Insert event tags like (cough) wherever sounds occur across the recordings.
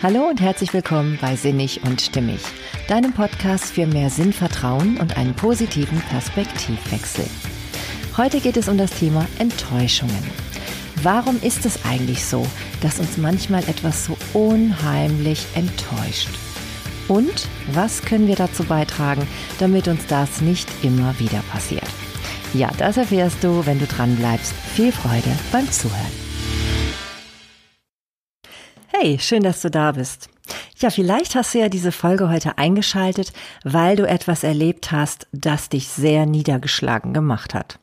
Hallo und herzlich willkommen bei Sinnig und Stimmig, deinem Podcast für mehr Sinnvertrauen und einen positiven Perspektivwechsel. Heute geht es um das Thema Enttäuschungen. Warum ist es eigentlich so, dass uns manchmal etwas so unheimlich enttäuscht? Und was können wir dazu beitragen, damit uns das nicht immer wieder passiert? Ja, das erfährst du, wenn du dran bleibst. Viel Freude beim Zuhören. Hey, schön, dass du da bist. Ja, vielleicht hast du ja diese Folge heute eingeschaltet, weil du etwas erlebt hast, das dich sehr niedergeschlagen gemacht hat.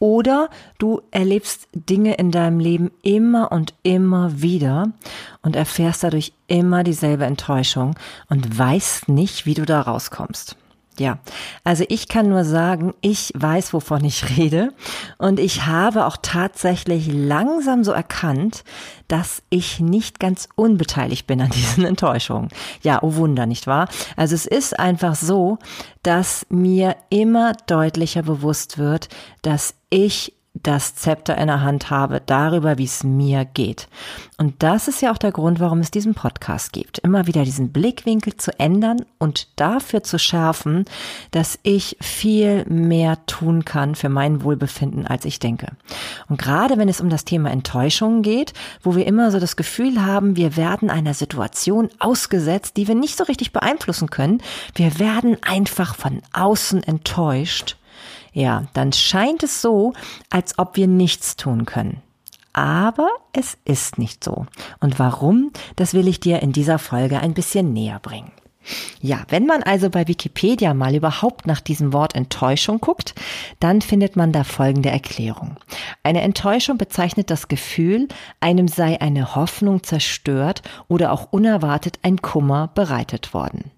Oder du erlebst Dinge in deinem Leben immer und immer wieder und erfährst dadurch immer dieselbe Enttäuschung und weißt nicht, wie du da rauskommst. Ja, also ich kann nur sagen, ich weiß, wovon ich rede. Und ich habe auch tatsächlich langsam so erkannt, dass ich nicht ganz unbeteiligt bin an diesen (laughs) Enttäuschungen. Ja, oh Wunder, nicht wahr? Also es ist einfach so, dass mir immer deutlicher bewusst wird, dass ich das Zepter in der Hand habe darüber, wie es mir geht. Und das ist ja auch der Grund, warum es diesen Podcast gibt. Immer wieder diesen Blickwinkel zu ändern und dafür zu schärfen, dass ich viel mehr tun kann für mein Wohlbefinden, als ich denke. Und gerade wenn es um das Thema Enttäuschung geht, wo wir immer so das Gefühl haben, wir werden einer Situation ausgesetzt, die wir nicht so richtig beeinflussen können. Wir werden einfach von außen enttäuscht ja, dann scheint es so, als ob wir nichts tun können. Aber es ist nicht so. Und warum, das will ich dir in dieser Folge ein bisschen näher bringen. Ja, wenn man also bei Wikipedia mal überhaupt nach diesem Wort Enttäuschung guckt, dann findet man da folgende Erklärung. Eine Enttäuschung bezeichnet das Gefühl, einem sei eine Hoffnung zerstört oder auch unerwartet ein Kummer bereitet worden.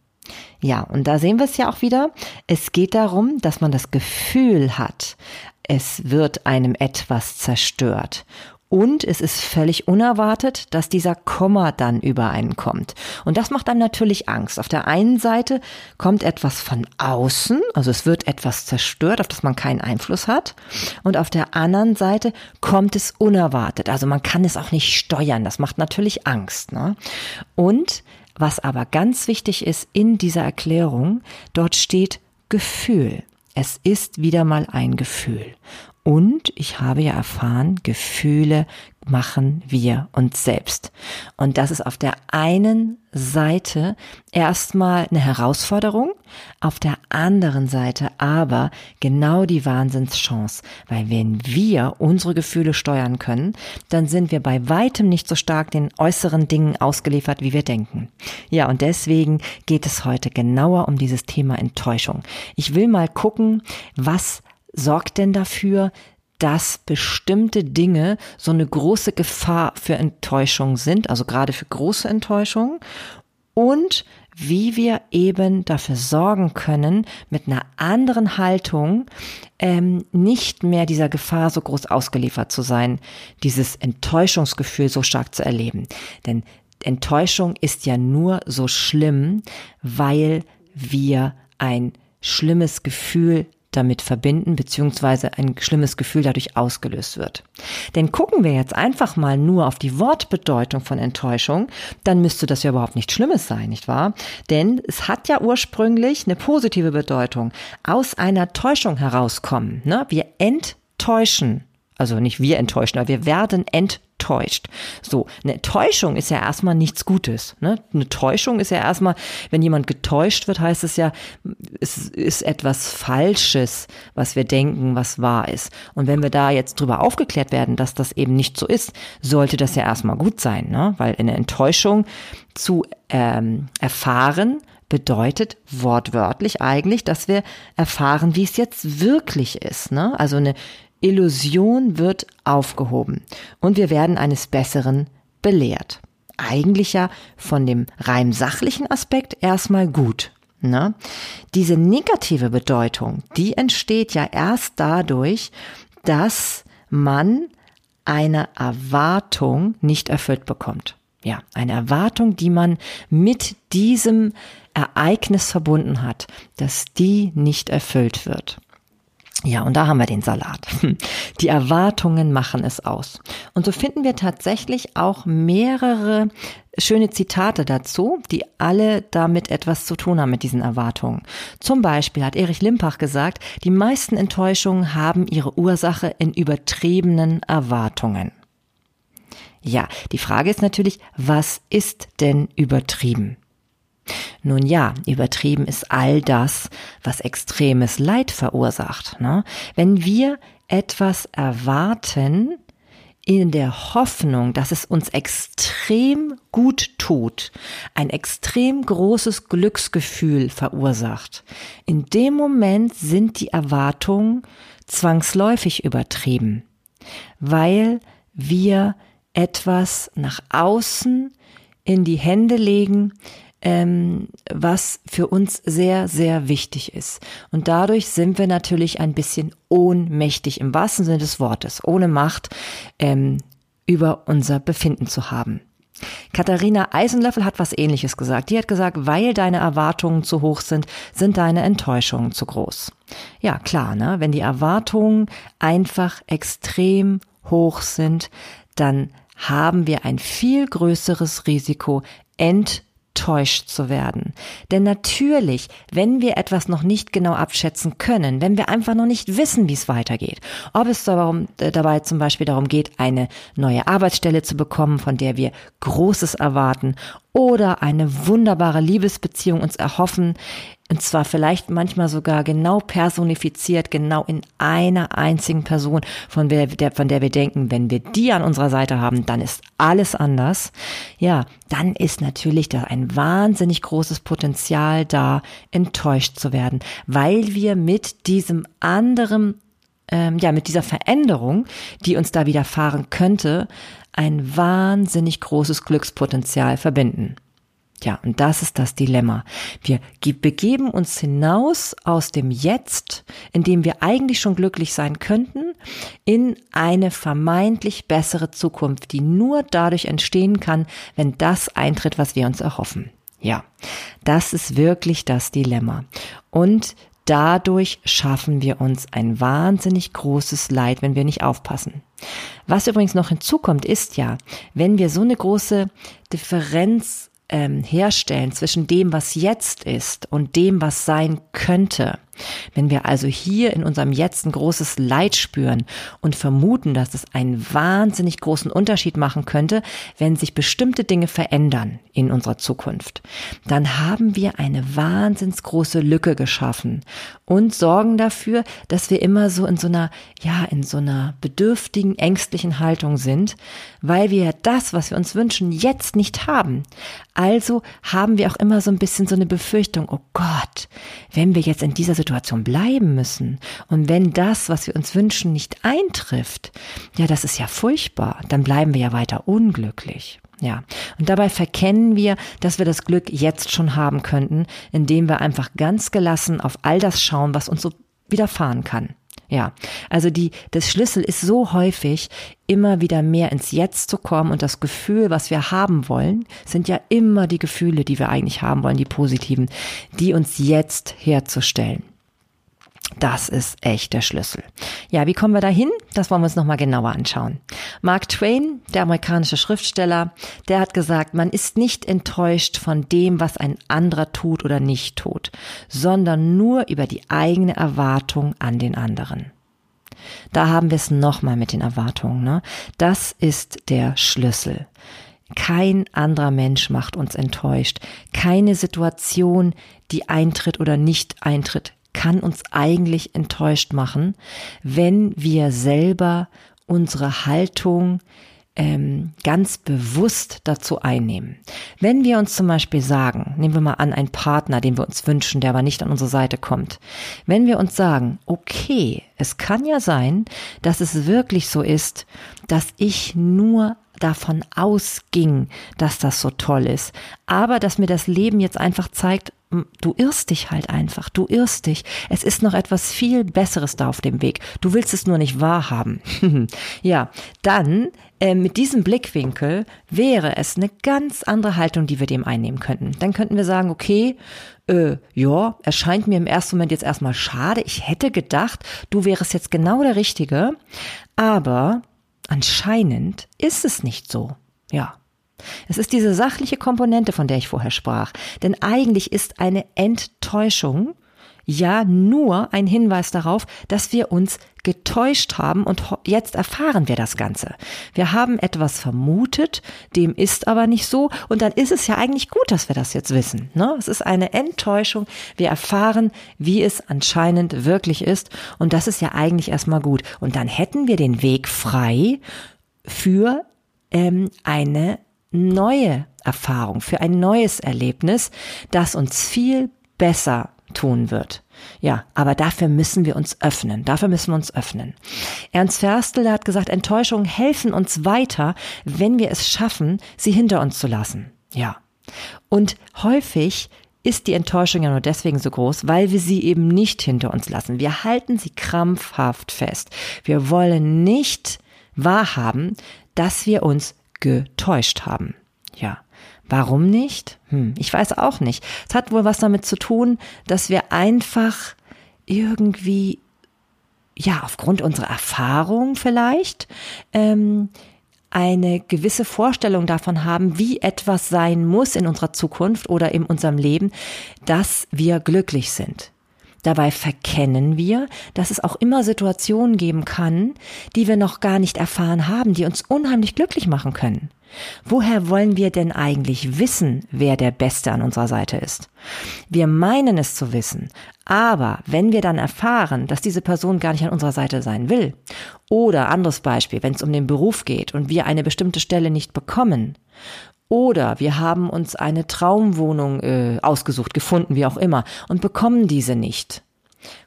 Ja, und da sehen wir es ja auch wieder. Es geht darum, dass man das Gefühl hat, es wird einem etwas zerstört. Und es ist völlig unerwartet, dass dieser Komma dann über einen kommt. Und das macht einem natürlich Angst. Auf der einen Seite kommt etwas von außen, also es wird etwas zerstört, auf das man keinen Einfluss hat. Und auf der anderen Seite kommt es unerwartet. Also man kann es auch nicht steuern. Das macht natürlich Angst. Ne? Und was aber ganz wichtig ist in dieser Erklärung, dort steht Gefühl. Es ist wieder mal ein Gefühl. Und ich habe ja erfahren, Gefühle machen wir uns selbst. Und das ist auf der einen Seite erstmal eine Herausforderung, auf der anderen Seite aber genau die Wahnsinnschance. Weil wenn wir unsere Gefühle steuern können, dann sind wir bei weitem nicht so stark den äußeren Dingen ausgeliefert, wie wir denken. Ja, und deswegen geht es heute genauer um dieses Thema Enttäuschung. Ich will mal gucken, was sorgt denn dafür, dass bestimmte Dinge so eine große Gefahr für Enttäuschung sind, also gerade für große Enttäuschung und wie wir eben dafür sorgen können, mit einer anderen Haltung ähm, nicht mehr dieser Gefahr so groß ausgeliefert zu sein, dieses Enttäuschungsgefühl so stark zu erleben. Denn Enttäuschung ist ja nur so schlimm, weil wir ein schlimmes Gefühl damit verbinden, beziehungsweise ein schlimmes Gefühl dadurch ausgelöst wird. Denn gucken wir jetzt einfach mal nur auf die Wortbedeutung von Enttäuschung, dann müsste das ja überhaupt nichts Schlimmes sein, nicht wahr? Denn es hat ja ursprünglich eine positive Bedeutung. Aus einer Täuschung herauskommen. Ne? Wir enttäuschen. Also nicht wir enttäuschen, aber wir werden enttäuscht täuscht. So, eine Täuschung ist ja erstmal nichts Gutes. Ne? Eine Täuschung ist ja erstmal, wenn jemand getäuscht wird, heißt es ja, es ist etwas Falsches, was wir denken, was wahr ist. Und wenn wir da jetzt drüber aufgeklärt werden, dass das eben nicht so ist, sollte das ja erstmal gut sein, ne? weil eine Enttäuschung zu ähm, erfahren, bedeutet wortwörtlich eigentlich, dass wir erfahren, wie es jetzt wirklich ist. Ne? Also eine Illusion wird aufgehoben und wir werden eines Besseren belehrt. Eigentlich ja von dem rein sachlichen Aspekt erstmal gut. Ne? Diese negative Bedeutung, die entsteht ja erst dadurch, dass man eine Erwartung nicht erfüllt bekommt. Ja, eine Erwartung, die man mit diesem Ereignis verbunden hat, dass die nicht erfüllt wird. Ja, und da haben wir den Salat. Die Erwartungen machen es aus. Und so finden wir tatsächlich auch mehrere schöne Zitate dazu, die alle damit etwas zu tun haben mit diesen Erwartungen. Zum Beispiel hat Erich Limpach gesagt, die meisten Enttäuschungen haben ihre Ursache in übertriebenen Erwartungen. Ja, die Frage ist natürlich, was ist denn übertrieben? Nun ja, übertrieben ist all das, was extremes Leid verursacht. Ne? Wenn wir etwas erwarten, in der Hoffnung, dass es uns extrem gut tut, ein extrem großes Glücksgefühl verursacht. In dem Moment sind die Erwartungen zwangsläufig übertrieben, weil wir etwas nach außen in die Hände legen, ähm, was für uns sehr, sehr wichtig ist. Und dadurch sind wir natürlich ein bisschen ohnmächtig im wahrsten Sinne des Wortes, ohne Macht ähm, über unser Befinden zu haben. Katharina Eisenlöffel hat was ähnliches gesagt. Die hat gesagt, weil deine Erwartungen zu hoch sind, sind deine Enttäuschungen zu groß. Ja, klar, ne? Wenn die Erwartungen einfach extrem hoch sind, dann haben wir ein viel größeres Risiko, enttäuscht enttäuscht zu werden. Denn natürlich, wenn wir etwas noch nicht genau abschätzen können, wenn wir einfach noch nicht wissen, wie es weitergeht, ob es darum, äh, dabei zum Beispiel darum geht, eine neue Arbeitsstelle zu bekommen, von der wir Großes erwarten, oder eine wunderbare Liebesbeziehung uns erhoffen, und zwar vielleicht manchmal sogar genau personifiziert, genau in einer einzigen Person, von der, der, von der wir denken, wenn wir die an unserer Seite haben, dann ist alles anders. Ja, dann ist natürlich da ein wahnsinnig großes Potenzial da, enttäuscht zu werden, weil wir mit diesem anderen ähm, ja, mit dieser Veränderung, die uns da widerfahren könnte, ein wahnsinnig großes Glückspotenzial verbinden. Ja, und das ist das Dilemma. Wir begeben uns hinaus aus dem Jetzt, in dem wir eigentlich schon glücklich sein könnten, in eine vermeintlich bessere Zukunft, die nur dadurch entstehen kann, wenn das eintritt, was wir uns erhoffen. Ja, das ist wirklich das Dilemma. Und dadurch schaffen wir uns ein wahnsinnig großes Leid, wenn wir nicht aufpassen. Was übrigens noch hinzukommt, ist ja, wenn wir so eine große Differenz ähm, herstellen zwischen dem, was jetzt ist und dem, was sein könnte, wenn wir also hier in unserem Jetzt ein großes Leid spüren und vermuten, dass es einen wahnsinnig großen Unterschied machen könnte, wenn sich bestimmte Dinge verändern in unserer Zukunft, dann haben wir eine wahnsinns große Lücke geschaffen und sorgen dafür, dass wir immer so in so einer, ja, in so einer bedürftigen, ängstlichen Haltung sind, weil wir das, was wir uns wünschen, jetzt nicht haben. Also haben wir auch immer so ein bisschen so eine Befürchtung, oh Gott, wenn wir jetzt in dieser Situation bleiben müssen und wenn das, was wir uns wünschen, nicht eintrifft, ja, das ist ja furchtbar, dann bleiben wir ja weiter unglücklich. Ja, und dabei verkennen wir, dass wir das Glück jetzt schon haben könnten, indem wir einfach ganz gelassen auf all das schauen, was uns so widerfahren kann. Ja, also die, das Schlüssel ist so häufig, immer wieder mehr ins Jetzt zu kommen und das Gefühl, was wir haben wollen, sind ja immer die Gefühle, die wir eigentlich haben wollen, die positiven, die uns jetzt herzustellen. Das ist echt der Schlüssel. Ja, wie kommen wir dahin? Das wollen wir uns nochmal genauer anschauen. Mark Twain, der amerikanische Schriftsteller, der hat gesagt, man ist nicht enttäuscht von dem, was ein anderer tut oder nicht tut, sondern nur über die eigene Erwartung an den anderen. Da haben wir es nochmal mit den Erwartungen. Ne? Das ist der Schlüssel. Kein anderer Mensch macht uns enttäuscht. Keine Situation, die eintritt oder nicht eintritt, kann uns eigentlich enttäuscht machen, wenn wir selber unsere Haltung ähm, ganz bewusst dazu einnehmen. Wenn wir uns zum Beispiel sagen, nehmen wir mal an, ein Partner, den wir uns wünschen, der aber nicht an unsere Seite kommt. Wenn wir uns sagen, okay, es kann ja sein, dass es wirklich so ist, dass ich nur davon ausging, dass das so toll ist. Aber dass mir das Leben jetzt einfach zeigt, du irrst dich halt einfach, du irrst dich. Es ist noch etwas viel Besseres da auf dem Weg. Du willst es nur nicht wahrhaben. (laughs) ja, dann äh, mit diesem Blickwinkel wäre es eine ganz andere Haltung, die wir dem einnehmen könnten. Dann könnten wir sagen, okay, äh, ja, erscheint mir im ersten Moment jetzt erstmal schade. Ich hätte gedacht, du wärst jetzt genau der Richtige. Aber anscheinend ist es nicht so. Ja. Es ist diese sachliche Komponente, von der ich vorher sprach. Denn eigentlich ist eine Enttäuschung ja nur ein Hinweis darauf, dass wir uns getäuscht haben und jetzt erfahren wir das Ganze. Wir haben etwas vermutet, dem ist aber nicht so und dann ist es ja eigentlich gut, dass wir das jetzt wissen. Ne? Es ist eine Enttäuschung. Wir erfahren, wie es anscheinend wirklich ist und das ist ja eigentlich erstmal gut. Und dann hätten wir den Weg frei für ähm, eine neue Erfahrung, für ein neues Erlebnis, das uns viel besser tun wird. Ja, aber dafür müssen wir uns öffnen. Dafür müssen wir uns öffnen. Ernst Ferstel hat gesagt, Enttäuschungen helfen uns weiter, wenn wir es schaffen, sie hinter uns zu lassen. Ja. Und häufig ist die Enttäuschung ja nur deswegen so groß, weil wir sie eben nicht hinter uns lassen. Wir halten sie krampfhaft fest. Wir wollen nicht wahrhaben, dass wir uns getäuscht haben. Ja. Warum nicht? Hm, ich weiß auch nicht. Es hat wohl was damit zu tun, dass wir einfach irgendwie, ja, aufgrund unserer Erfahrung vielleicht, ähm, eine gewisse Vorstellung davon haben, wie etwas sein muss in unserer Zukunft oder in unserem Leben, dass wir glücklich sind. Dabei verkennen wir, dass es auch immer Situationen geben kann, die wir noch gar nicht erfahren haben, die uns unheimlich glücklich machen können. Woher wollen wir denn eigentlich wissen, wer der Beste an unserer Seite ist? Wir meinen es zu wissen, aber wenn wir dann erfahren, dass diese Person gar nicht an unserer Seite sein will, oder anderes Beispiel, wenn es um den Beruf geht und wir eine bestimmte Stelle nicht bekommen, oder wir haben uns eine Traumwohnung äh, ausgesucht, gefunden, wie auch immer, und bekommen diese nicht.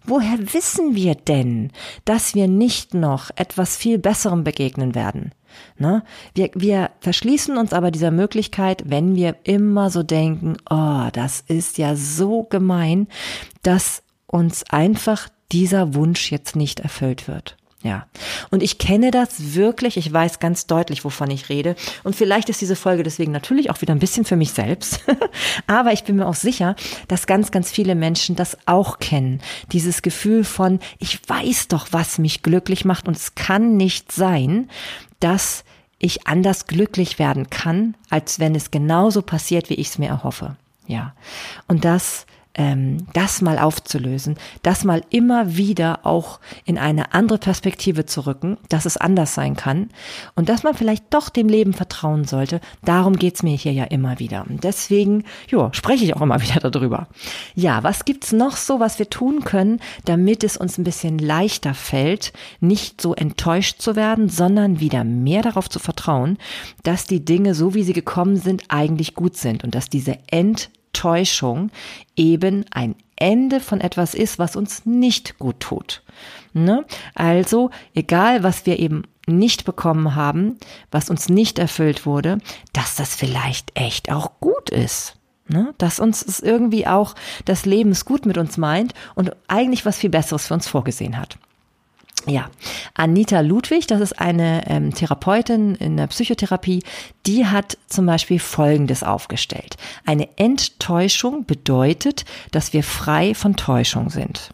Woher wissen wir denn, dass wir nicht noch etwas viel Besserem begegnen werden? Ne? Wir, wir verschließen uns aber dieser Möglichkeit, wenn wir immer so denken, oh, das ist ja so gemein, dass uns einfach dieser Wunsch jetzt nicht erfüllt wird. Ja. Und ich kenne das wirklich. Ich weiß ganz deutlich, wovon ich rede. Und vielleicht ist diese Folge deswegen natürlich auch wieder ein bisschen für mich selbst. (laughs) Aber ich bin mir auch sicher, dass ganz, ganz viele Menschen das auch kennen. Dieses Gefühl von, ich weiß doch, was mich glücklich macht. Und es kann nicht sein, dass ich anders glücklich werden kann, als wenn es genauso passiert, wie ich es mir erhoffe. Ja. Und das ähm, das mal aufzulösen, das mal immer wieder auch in eine andere Perspektive zu rücken, dass es anders sein kann und dass man vielleicht doch dem Leben vertrauen sollte. Darum geht's mir hier ja immer wieder. Und deswegen, ja, spreche ich auch immer (laughs) wieder darüber. Ja, was gibt's noch so, was wir tun können, damit es uns ein bisschen leichter fällt, nicht so enttäuscht zu werden, sondern wieder mehr darauf zu vertrauen, dass die Dinge, so wie sie gekommen sind, eigentlich gut sind und dass diese End Täuschung eben ein Ende von etwas ist, was uns nicht gut tut. Ne? Also, egal was wir eben nicht bekommen haben, was uns nicht erfüllt wurde, dass das vielleicht echt auch gut ist. Ne? Dass uns es irgendwie auch das Leben gut mit uns meint und eigentlich was viel Besseres für uns vorgesehen hat. Ja, Anita Ludwig, das ist eine ähm, Therapeutin in der Psychotherapie, die hat zum Beispiel Folgendes aufgestellt. Eine Enttäuschung bedeutet, dass wir frei von Täuschung sind.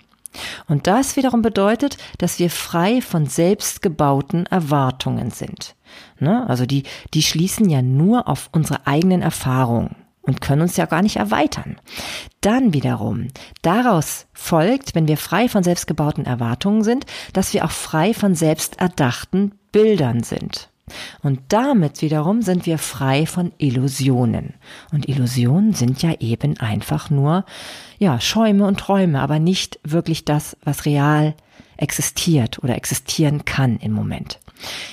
Und das wiederum bedeutet, dass wir frei von selbstgebauten Erwartungen sind. Ne? Also die, die schließen ja nur auf unsere eigenen Erfahrungen und können uns ja gar nicht erweitern. Dann wiederum, daraus folgt, wenn wir frei von selbstgebauten Erwartungen sind, dass wir auch frei von selbsterdachten Bildern sind. Und damit wiederum sind wir frei von Illusionen. Und Illusionen sind ja eben einfach nur, ja, Schäume und Träume, aber nicht wirklich das, was real existiert oder existieren kann im Moment.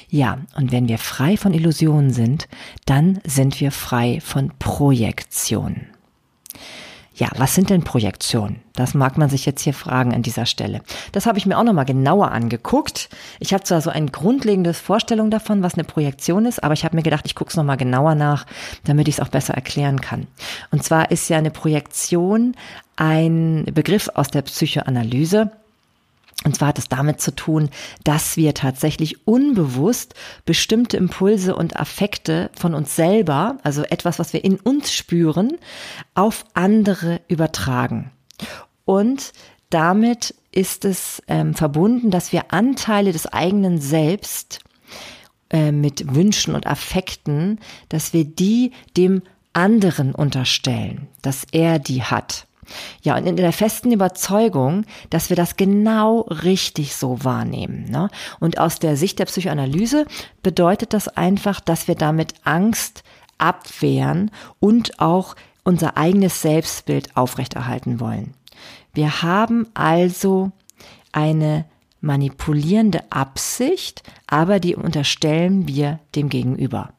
Ja, und wenn wir frei von Illusionen sind, dann sind wir frei von Projektionen. Ja, was sind denn Projektionen? Das mag man sich jetzt hier fragen an dieser Stelle. Das habe ich mir auch nochmal genauer angeguckt. Ich habe zwar so ein grundlegendes Vorstellung davon, was eine Projektion ist, aber ich habe mir gedacht, ich gucke es nochmal genauer nach, damit ich es auch besser erklären kann. Und zwar ist ja eine Projektion ein Begriff aus der Psychoanalyse, und zwar hat es damit zu tun, dass wir tatsächlich unbewusst bestimmte Impulse und Affekte von uns selber, also etwas, was wir in uns spüren, auf andere übertragen. Und damit ist es ähm, verbunden, dass wir Anteile des eigenen Selbst äh, mit Wünschen und Affekten, dass wir die dem anderen unterstellen, dass er die hat. Ja, und in der festen Überzeugung, dass wir das genau richtig so wahrnehmen. Ne? Und aus der Sicht der Psychoanalyse bedeutet das einfach, dass wir damit Angst abwehren und auch unser eigenes Selbstbild aufrechterhalten wollen. Wir haben also eine manipulierende Absicht, aber die unterstellen wir dem Gegenüber.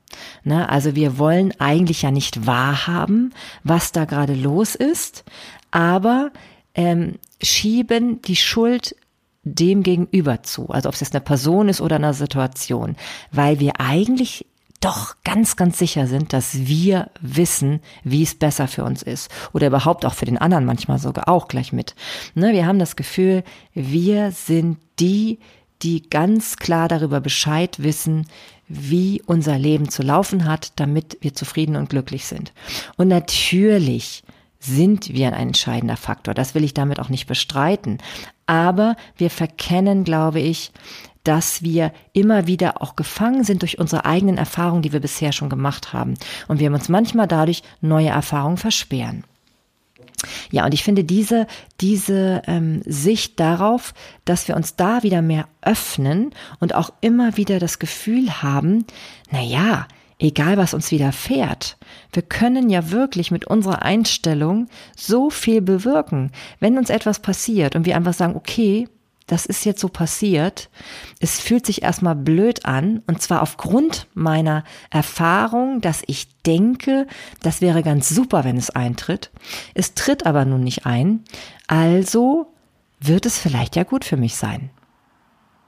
Ne, also wir wollen eigentlich ja nicht wahrhaben, was da gerade los ist, aber ähm, schieben die Schuld dem Gegenüber zu, also ob es jetzt eine Person ist oder eine Situation, weil wir eigentlich doch ganz, ganz sicher sind, dass wir wissen, wie es besser für uns ist. Oder überhaupt auch für den anderen manchmal sogar auch gleich mit. Ne, wir haben das Gefühl, wir sind die, die ganz klar darüber Bescheid wissen, wie unser Leben zu laufen hat, damit wir zufrieden und glücklich sind. Und natürlich sind wir ein entscheidender Faktor. Das will ich damit auch nicht bestreiten. Aber wir verkennen, glaube ich, dass wir immer wieder auch gefangen sind durch unsere eigenen Erfahrungen, die wir bisher schon gemacht haben. Und wir uns manchmal dadurch neue Erfahrungen versperren. Ja, und ich finde diese, diese ähm, Sicht darauf, dass wir uns da wieder mehr öffnen und auch immer wieder das Gefühl haben, na ja, egal was uns widerfährt. Wir können ja wirklich mit unserer Einstellung so viel bewirken. Wenn uns etwas passiert und wir einfach sagen, okay, das ist jetzt so passiert. Es fühlt sich erstmal blöd an und zwar aufgrund meiner Erfahrung, dass ich denke, das wäre ganz super, wenn es eintritt. Es tritt aber nun nicht ein. Also wird es vielleicht ja gut für mich sein.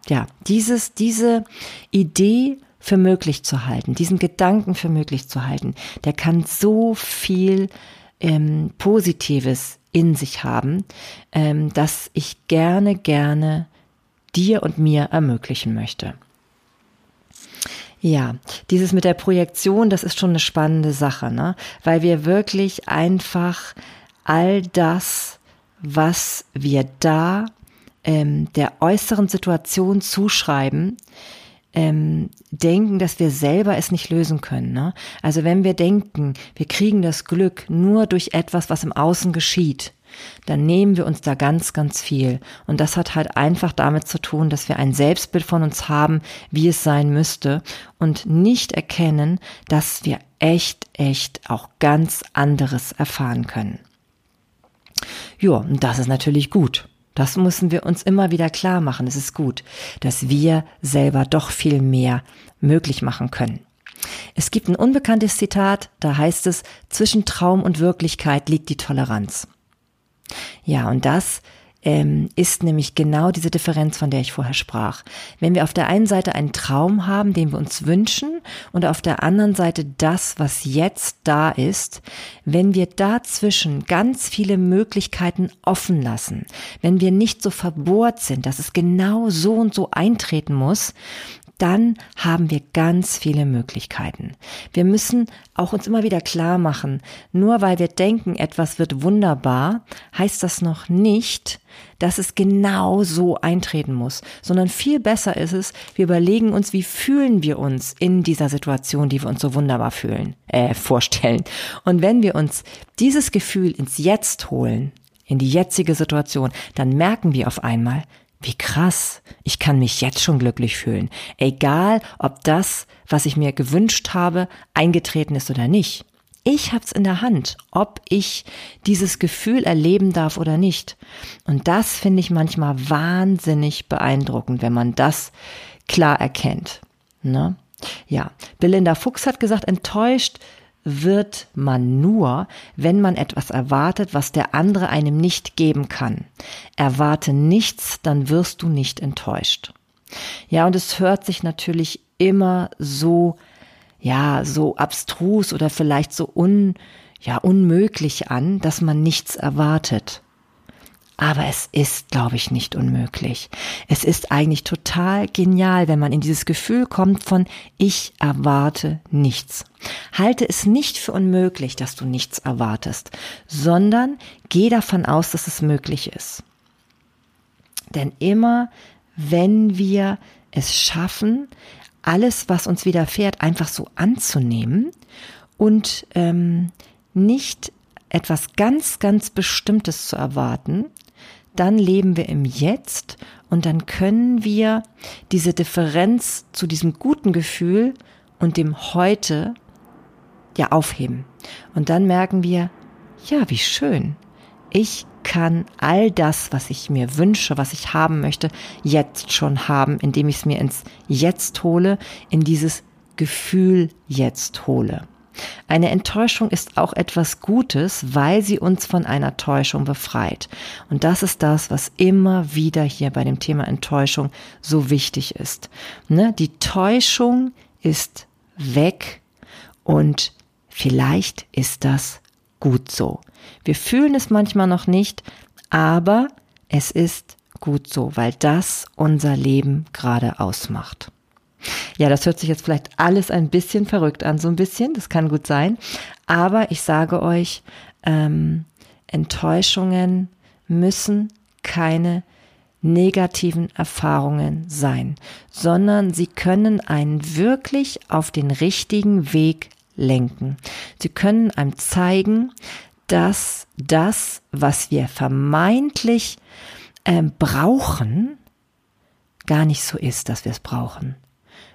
Ja, dieses, diese Idee für möglich zu halten, diesen Gedanken für möglich zu halten, der kann so viel ähm, Positives in sich haben, ähm, dass ich gerne, gerne dir und mir ermöglichen möchte. Ja, dieses mit der Projektion, das ist schon eine spannende Sache, ne? Weil wir wirklich einfach all das, was wir da ähm, der äußeren Situation zuschreiben, ähm, denken, dass wir selber es nicht lösen können. Ne? Also wenn wir denken, wir kriegen das Glück nur durch etwas, was im Außen geschieht, dann nehmen wir uns da ganz, ganz viel. Und das hat halt einfach damit zu tun, dass wir ein Selbstbild von uns haben, wie es sein müsste und nicht erkennen, dass wir echt, echt auch ganz anderes erfahren können. Ja, und das ist natürlich gut. Das müssen wir uns immer wieder klar machen. Es ist gut, dass wir selber doch viel mehr möglich machen können. Es gibt ein unbekanntes Zitat, da heißt es, zwischen Traum und Wirklichkeit liegt die Toleranz. Ja, und das ähm, ist nämlich genau diese Differenz, von der ich vorher sprach. Wenn wir auf der einen Seite einen Traum haben, den wir uns wünschen, und auf der anderen Seite das, was jetzt da ist, wenn wir dazwischen ganz viele Möglichkeiten offen lassen, wenn wir nicht so verbohrt sind, dass es genau so und so eintreten muss, dann haben wir ganz viele Möglichkeiten. Wir müssen auch uns immer wieder klar machen, nur weil wir denken, etwas wird wunderbar, heißt das noch nicht, dass es genau so eintreten muss, sondern viel besser ist es, wir überlegen uns, wie fühlen wir uns in dieser Situation, die wir uns so wunderbar fühlen, äh, vorstellen. Und wenn wir uns dieses Gefühl ins Jetzt holen, in die jetzige Situation, dann merken wir auf einmal, wie krass, ich kann mich jetzt schon glücklich fühlen, egal ob das, was ich mir gewünscht habe, eingetreten ist oder nicht. Ich hab's in der Hand, ob ich dieses Gefühl erleben darf oder nicht. Und das finde ich manchmal wahnsinnig beeindruckend, wenn man das klar erkennt. Ne? Ja, Belinda Fuchs hat gesagt, enttäuscht wird man nur, wenn man etwas erwartet, was der andere einem nicht geben kann. Erwarte nichts, dann wirst du nicht enttäuscht. Ja, und es hört sich natürlich immer so, ja, so abstrus oder vielleicht so un, ja, unmöglich an, dass man nichts erwartet. Aber es ist, glaube ich, nicht unmöglich. Es ist eigentlich total genial, wenn man in dieses Gefühl kommt von ich erwarte nichts. Halte es nicht für unmöglich, dass du nichts erwartest, sondern geh davon aus, dass es möglich ist. Denn immer, wenn wir es schaffen, alles, was uns widerfährt, einfach so anzunehmen und ähm, nicht etwas ganz, ganz Bestimmtes zu erwarten, dann leben wir im Jetzt und dann können wir diese Differenz zu diesem guten Gefühl und dem Heute ja aufheben. Und dann merken wir, ja, wie schön. Ich kann all das, was ich mir wünsche, was ich haben möchte, jetzt schon haben, indem ich es mir ins Jetzt hole, in dieses Gefühl jetzt hole. Eine Enttäuschung ist auch etwas Gutes, weil sie uns von einer Täuschung befreit. Und das ist das, was immer wieder hier bei dem Thema Enttäuschung so wichtig ist. Ne? Die Täuschung ist weg und vielleicht ist das gut so. Wir fühlen es manchmal noch nicht, aber es ist gut so, weil das unser Leben gerade ausmacht. Ja, das hört sich jetzt vielleicht alles ein bisschen verrückt an, so ein bisschen, das kann gut sein. Aber ich sage euch, ähm, Enttäuschungen müssen keine negativen Erfahrungen sein, sondern sie können einen wirklich auf den richtigen Weg lenken. Sie können einem zeigen, dass das, was wir vermeintlich äh, brauchen, gar nicht so ist, dass wir es brauchen.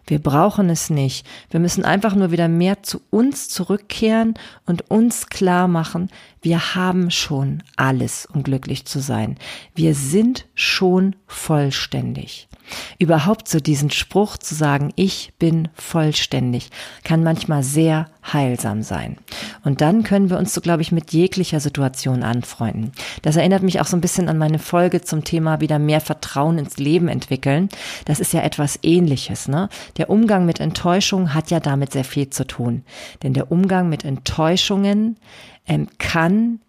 Wir brauchen es nicht. Wir müssen einfach nur wieder mehr zu uns zurückkehren und uns klar machen, wir haben schon alles, um glücklich zu sein. Wir sind schon vollständig. Überhaupt so diesen Spruch zu sagen, ich bin vollständig, kann manchmal sehr heilsam sein. Und dann können wir uns so, glaube ich, mit jeglicher Situation anfreunden. Das erinnert mich auch so ein bisschen an meine Folge zum Thema wieder mehr Vertrauen ins Leben entwickeln. Das ist ja etwas ähnliches, ne? Der Umgang mit Enttäuschung hat ja damit sehr viel zu tun. Denn der Umgang mit Enttäuschungen ähm, kann,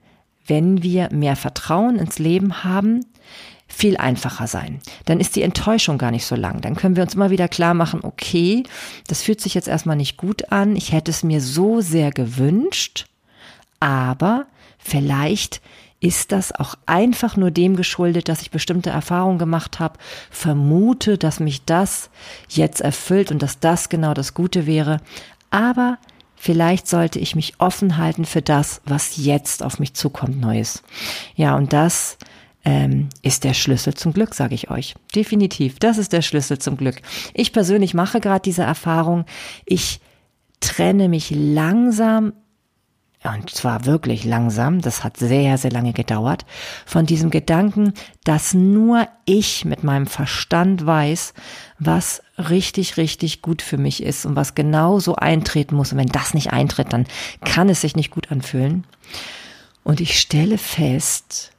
wenn wir mehr Vertrauen ins Leben haben, viel einfacher sein. Dann ist die Enttäuschung gar nicht so lang. Dann können wir uns immer wieder klar machen, okay, das fühlt sich jetzt erstmal nicht gut an. Ich hätte es mir so sehr gewünscht, aber vielleicht ist das auch einfach nur dem geschuldet, dass ich bestimmte Erfahrungen gemacht habe, vermute, dass mich das jetzt erfüllt und dass das genau das Gute wäre. Aber vielleicht sollte ich mich offen halten für das, was jetzt auf mich zukommt, Neues. Ja, und das ähm, ist der Schlüssel zum Glück, sage ich euch. Definitiv, das ist der Schlüssel zum Glück. Ich persönlich mache gerade diese Erfahrung. Ich trenne mich langsam und zwar wirklich langsam, das hat sehr, sehr lange gedauert, von diesem Gedanken, dass nur ich mit meinem Verstand weiß, was richtig, richtig gut für mich ist und was genau so eintreten muss. Und wenn das nicht eintritt, dann kann es sich nicht gut anfühlen. Und ich stelle fest,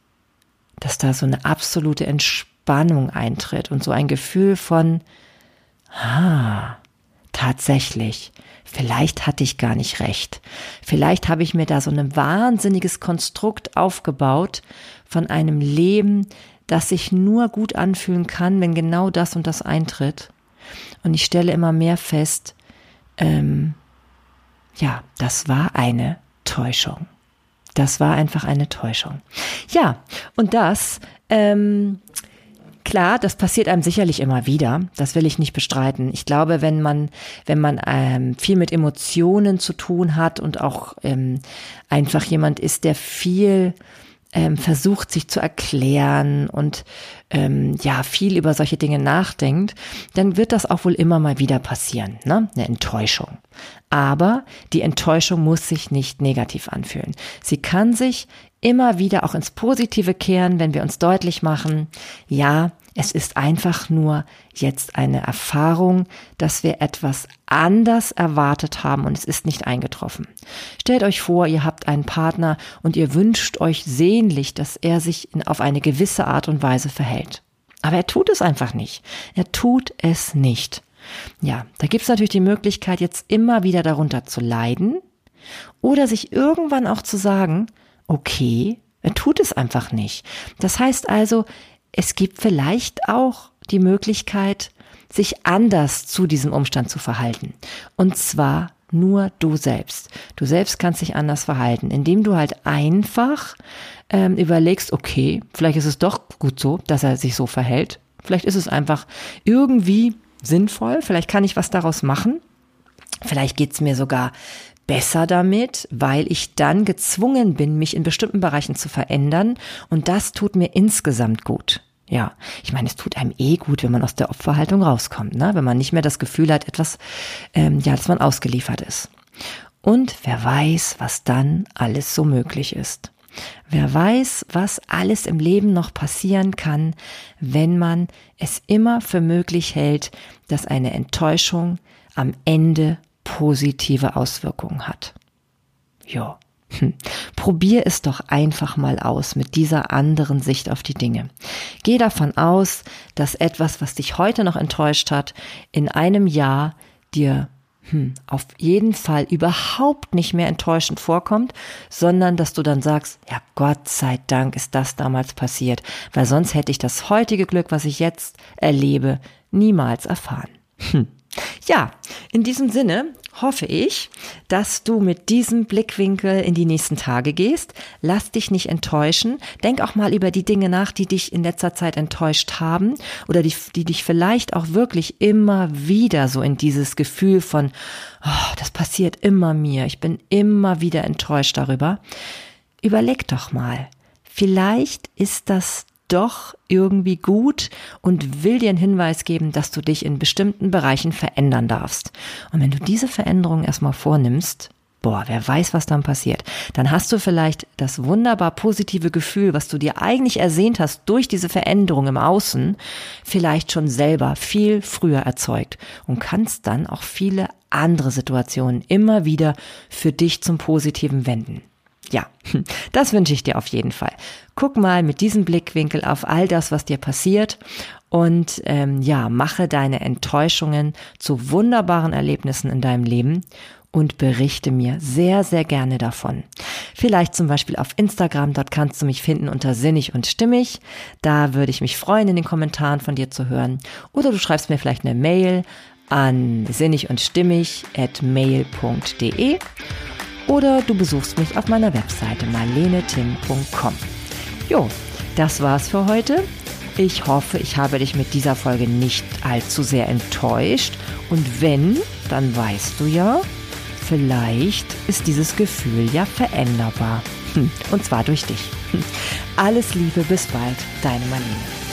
dass da so eine absolute Entspannung eintritt und so ein Gefühl von, ah, tatsächlich, vielleicht hatte ich gar nicht recht. Vielleicht habe ich mir da so ein wahnsinniges Konstrukt aufgebaut von einem Leben, das sich nur gut anfühlen kann, wenn genau das und das eintritt. Und ich stelle immer mehr fest, ähm, ja, das war eine Täuschung. Das war einfach eine Täuschung. Ja, und das, ähm, klar, das passiert einem sicherlich immer wieder. Das will ich nicht bestreiten. Ich glaube, wenn man, wenn man ähm, viel mit Emotionen zu tun hat und auch ähm, einfach jemand ist, der viel ähm, versucht, sich zu erklären und ähm, ja viel über solche Dinge nachdenkt, dann wird das auch wohl immer mal wieder passieren, ne? Eine Enttäuschung. Aber die Enttäuschung muss sich nicht negativ anfühlen. Sie kann sich immer wieder auch ins Positive kehren, wenn wir uns deutlich machen, ja, Es ist einfach nur jetzt eine Erfahrung, dass wir etwas anders erwartet haben und es ist nicht eingetroffen. Stellt euch vor, ihr habt einen Partner und ihr wünscht euch sehnlich, dass er sich auf eine gewisse Art und Weise verhält. Aber er tut es einfach nicht. Er tut es nicht. Ja, da gibt es natürlich die Möglichkeit, jetzt immer wieder darunter zu leiden oder sich irgendwann auch zu sagen, okay, er tut es einfach nicht. Das heißt also, es gibt vielleicht auch die Möglichkeit, sich anders zu diesem Umstand zu verhalten. Und zwar nur du selbst. Du selbst kannst dich anders verhalten, indem du halt einfach ähm, überlegst, okay, vielleicht ist es doch gut so, dass er sich so verhält. Vielleicht ist es einfach irgendwie sinnvoll, vielleicht kann ich was daraus machen. Vielleicht geht's mir sogar besser damit, weil ich dann gezwungen bin, mich in bestimmten Bereichen zu verändern und das tut mir insgesamt gut. Ja, ich meine, es tut einem eh gut, wenn man aus der Opferhaltung rauskommt, ne? wenn man nicht mehr das Gefühl hat, etwas, ähm, ja, dass man ausgeliefert ist. Und wer weiß, was dann alles so möglich ist. Wer weiß, was alles im Leben noch passieren kann, wenn man es immer für möglich hält, dass eine Enttäuschung am Ende positive Auswirkungen hat. Ja. Hm. Probier es doch einfach mal aus mit dieser anderen Sicht auf die Dinge. Geh davon aus, dass etwas, was dich heute noch enttäuscht hat, in einem Jahr dir hm, auf jeden Fall überhaupt nicht mehr enttäuschend vorkommt, sondern dass du dann sagst, ja Gott sei Dank ist das damals passiert, weil sonst hätte ich das heutige Glück, was ich jetzt erlebe, niemals erfahren. Hm. Ja, in diesem Sinne hoffe ich, dass du mit diesem Blickwinkel in die nächsten Tage gehst. Lass dich nicht enttäuschen. Denk auch mal über die Dinge nach, die dich in letzter Zeit enttäuscht haben oder die, die dich vielleicht auch wirklich immer wieder so in dieses Gefühl von, oh, das passiert immer mir. Ich bin immer wieder enttäuscht darüber. Überleg doch mal. Vielleicht ist das doch irgendwie gut und will dir einen Hinweis geben, dass du dich in bestimmten Bereichen verändern darfst. Und wenn du diese Veränderung erstmal vornimmst, boah, wer weiß, was dann passiert, dann hast du vielleicht das wunderbar positive Gefühl, was du dir eigentlich ersehnt hast durch diese Veränderung im Außen, vielleicht schon selber viel früher erzeugt und kannst dann auch viele andere Situationen immer wieder für dich zum Positiven wenden. Ja, (laughs) das wünsche ich dir auf jeden Fall. Guck mal mit diesem Blickwinkel auf all das, was dir passiert und ähm, ja, mache deine Enttäuschungen zu wunderbaren Erlebnissen in deinem Leben und berichte mir sehr, sehr gerne davon. Vielleicht zum Beispiel auf Instagram, dort kannst du mich finden unter sinnig und stimmig. Da würde ich mich freuen, in den Kommentaren von dir zu hören. Oder du schreibst mir vielleicht eine Mail an sinnig und stimmig at mail.de oder du besuchst mich auf meiner Webseite marlenetim.com. Jo, das war's für heute. Ich hoffe, ich habe dich mit dieser Folge nicht allzu sehr enttäuscht. Und wenn, dann weißt du ja, vielleicht ist dieses Gefühl ja veränderbar. (laughs) Und zwar durch dich. (laughs) Alles Liebe, bis bald, deine Marlene.